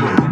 Yeah.